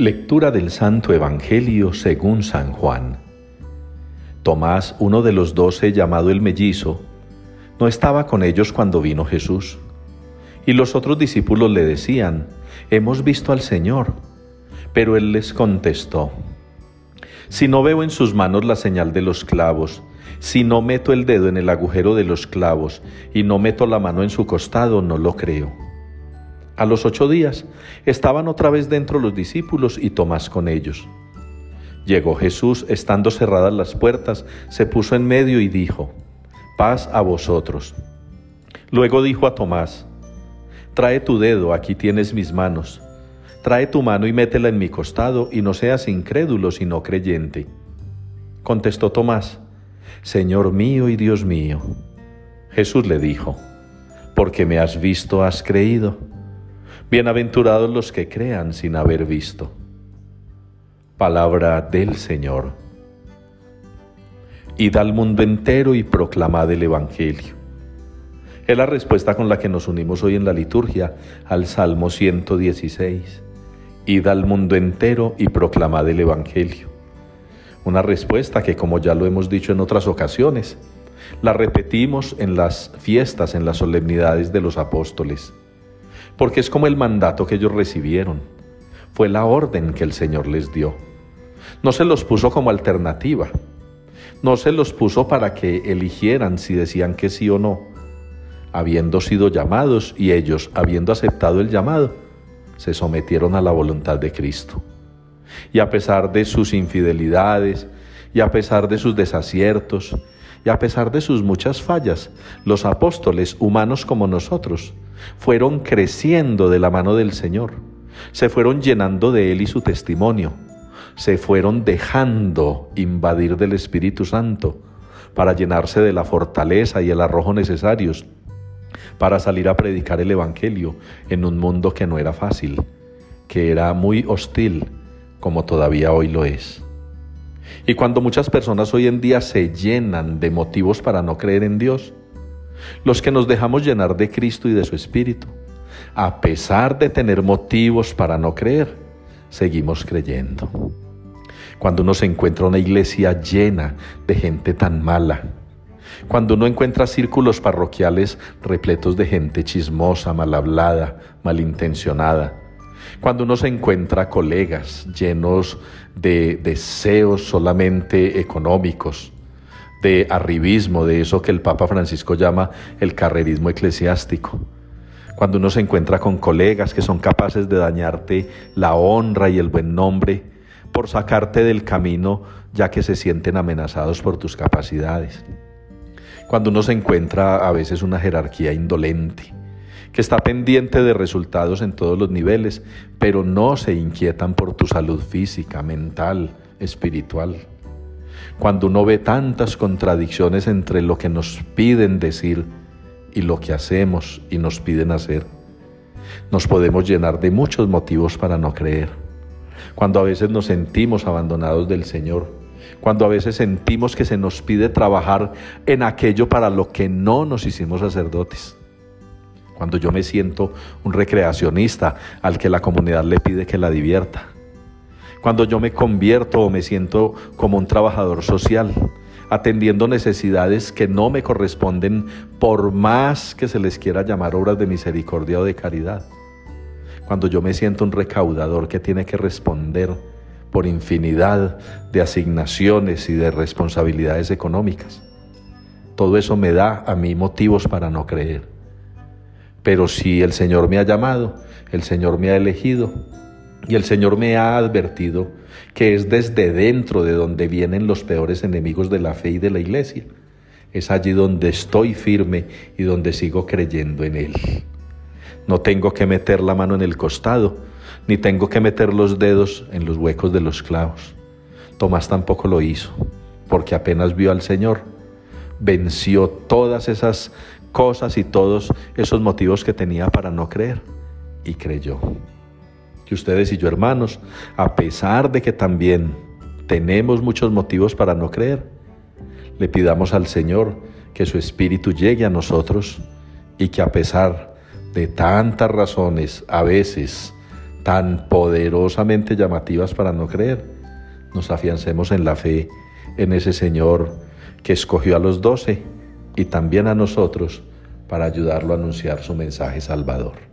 Lectura del Santo Evangelio según San Juan. Tomás, uno de los doce llamado el mellizo, no estaba con ellos cuando vino Jesús. Y los otros discípulos le decían, Hemos visto al Señor. Pero él les contestó, Si no veo en sus manos la señal de los clavos, si no meto el dedo en el agujero de los clavos y no meto la mano en su costado, no lo creo. A los ocho días estaban otra vez dentro los discípulos y Tomás con ellos. Llegó Jesús, estando cerradas las puertas, se puso en medio y dijo, paz a vosotros. Luego dijo a Tomás, trae tu dedo, aquí tienes mis manos. Trae tu mano y métela en mi costado, y no seas incrédulo, sino creyente. Contestó Tomás, Señor mío y Dios mío. Jesús le dijo, porque me has visto, has creído. Bienaventurados los que crean sin haber visto. Palabra del Señor. Id al mundo entero y proclamad el Evangelio. Es la respuesta con la que nos unimos hoy en la liturgia al Salmo 116. Id al mundo entero y proclamad el Evangelio. Una respuesta que, como ya lo hemos dicho en otras ocasiones, la repetimos en las fiestas, en las solemnidades de los apóstoles porque es como el mandato que ellos recibieron. Fue la orden que el Señor les dio. No se los puso como alternativa. No se los puso para que eligieran si decían que sí o no. Habiendo sido llamados y ellos, habiendo aceptado el llamado, se sometieron a la voluntad de Cristo. Y a pesar de sus infidelidades, y a pesar de sus desaciertos, y a pesar de sus muchas fallas, los apóstoles, humanos como nosotros, fueron creciendo de la mano del Señor, se fueron llenando de Él y su testimonio, se fueron dejando invadir del Espíritu Santo para llenarse de la fortaleza y el arrojo necesarios para salir a predicar el Evangelio en un mundo que no era fácil, que era muy hostil, como todavía hoy lo es. Y cuando muchas personas hoy en día se llenan de motivos para no creer en Dios, los que nos dejamos llenar de Cristo y de su Espíritu, a pesar de tener motivos para no creer, seguimos creyendo. Cuando uno se encuentra una iglesia llena de gente tan mala, cuando uno encuentra círculos parroquiales repletos de gente chismosa, mal hablada, malintencionada, cuando uno se encuentra colegas llenos de deseos solamente económicos, de arribismo, de eso que el Papa Francisco llama el carrerismo eclesiástico. Cuando uno se encuentra con colegas que son capaces de dañarte la honra y el buen nombre por sacarte del camino ya que se sienten amenazados por tus capacidades. Cuando uno se encuentra a veces una jerarquía indolente, que está pendiente de resultados en todos los niveles, pero no se inquietan por tu salud física, mental, espiritual. Cuando uno ve tantas contradicciones entre lo que nos piden decir y lo que hacemos y nos piden hacer, nos podemos llenar de muchos motivos para no creer. Cuando a veces nos sentimos abandonados del Señor, cuando a veces sentimos que se nos pide trabajar en aquello para lo que no nos hicimos sacerdotes cuando yo me siento un recreacionista al que la comunidad le pide que la divierta, cuando yo me convierto o me siento como un trabajador social, atendiendo necesidades que no me corresponden por más que se les quiera llamar obras de misericordia o de caridad, cuando yo me siento un recaudador que tiene que responder por infinidad de asignaciones y de responsabilidades económicas. Todo eso me da a mí motivos para no creer. Pero si el Señor me ha llamado, el Señor me ha elegido y el Señor me ha advertido que es desde dentro de donde vienen los peores enemigos de la fe y de la iglesia. Es allí donde estoy firme y donde sigo creyendo en Él. No tengo que meter la mano en el costado, ni tengo que meter los dedos en los huecos de los clavos. Tomás tampoco lo hizo, porque apenas vio al Señor, venció todas esas cosas y todos esos motivos que tenía para no creer y creyó. Que ustedes y yo hermanos, a pesar de que también tenemos muchos motivos para no creer, le pidamos al Señor que su Espíritu llegue a nosotros y que a pesar de tantas razones, a veces tan poderosamente llamativas para no creer, nos afiancemos en la fe en ese Señor que escogió a los doce y también a nosotros para ayudarlo a anunciar su mensaje salvador.